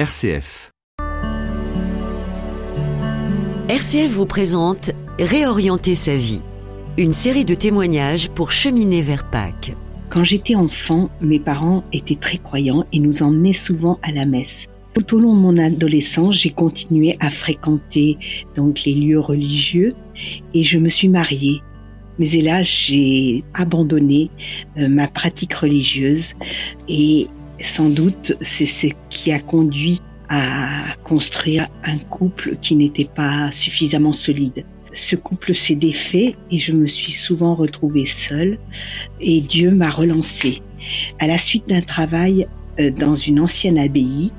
RCF. RCF vous présente Réorienter sa vie, une série de témoignages pour cheminer vers Pâques. Quand j'étais enfant, mes parents étaient très croyants et nous emmenaient souvent à la messe. Tout au long de mon adolescence, j'ai continué à fréquenter donc les lieux religieux et je me suis mariée. Mais hélas, j'ai abandonné euh, ma pratique religieuse et sans doute c'est ce qui a conduit à construire un couple qui n'était pas suffisamment solide. Ce couple s'est défait et je me suis souvent retrouvée seule et Dieu m'a relancée. À la suite d'un travail euh, dans une ancienne abbaye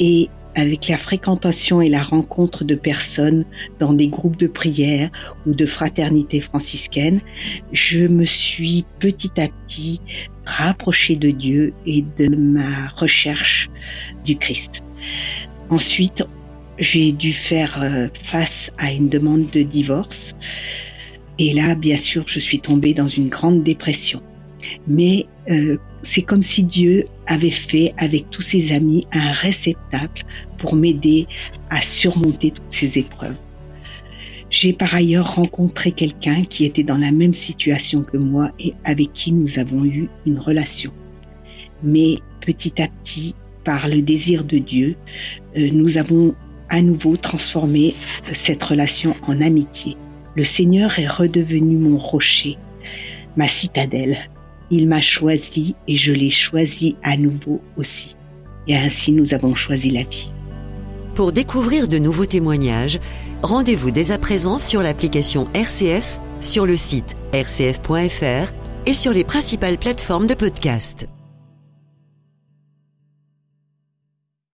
et avec la fréquentation et la rencontre de personnes dans des groupes de prière ou de fraternité franciscaine, je me suis petit à petit rapprochée de Dieu et de ma recherche du Christ. Ensuite, j'ai dû faire euh, face à une demande de divorce. Et là, bien sûr, je suis tombée dans une grande dépression. Mais euh, c'est comme si Dieu avait fait avec tous ses amis un réceptacle pour m'aider à surmonter toutes ces épreuves. J'ai par ailleurs rencontré quelqu'un qui était dans la même situation que moi et avec qui nous avons eu une relation. Mais petit à petit, par le désir de Dieu, euh, nous avons à nouveau transformé euh, cette relation en amitié. Le Seigneur est redevenu mon rocher, ma citadelle. Il m'a choisi et je l'ai choisi à nouveau aussi. Et ainsi nous avons choisi la vie. Pour découvrir de nouveaux témoignages, rendez-vous dès à présent sur l'application RCF, sur le site rcf.fr et sur les principales plateformes de podcast.